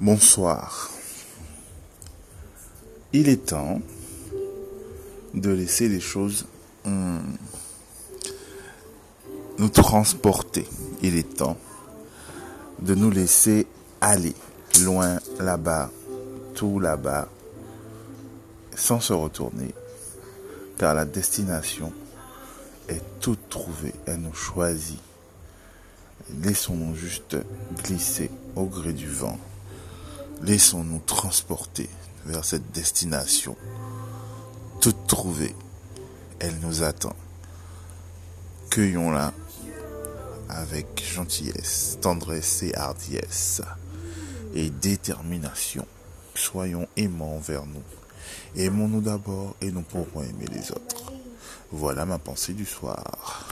Bonsoir. Il est temps de laisser les choses hum, nous transporter. Il est temps de nous laisser aller loin là-bas, tout là-bas, sans se retourner, car la destination est toute trouvée, elle nous choisit. Laissons-nous juste glisser au gré du vent. Laissons-nous transporter vers cette destination. Toute trouvée, elle nous attend. Cueillons-la avec gentillesse, tendresse et hardiesse et détermination. Soyons aimants envers nous. Aimons-nous d'abord et nous pourrons aimer les autres. Voilà ma pensée du soir.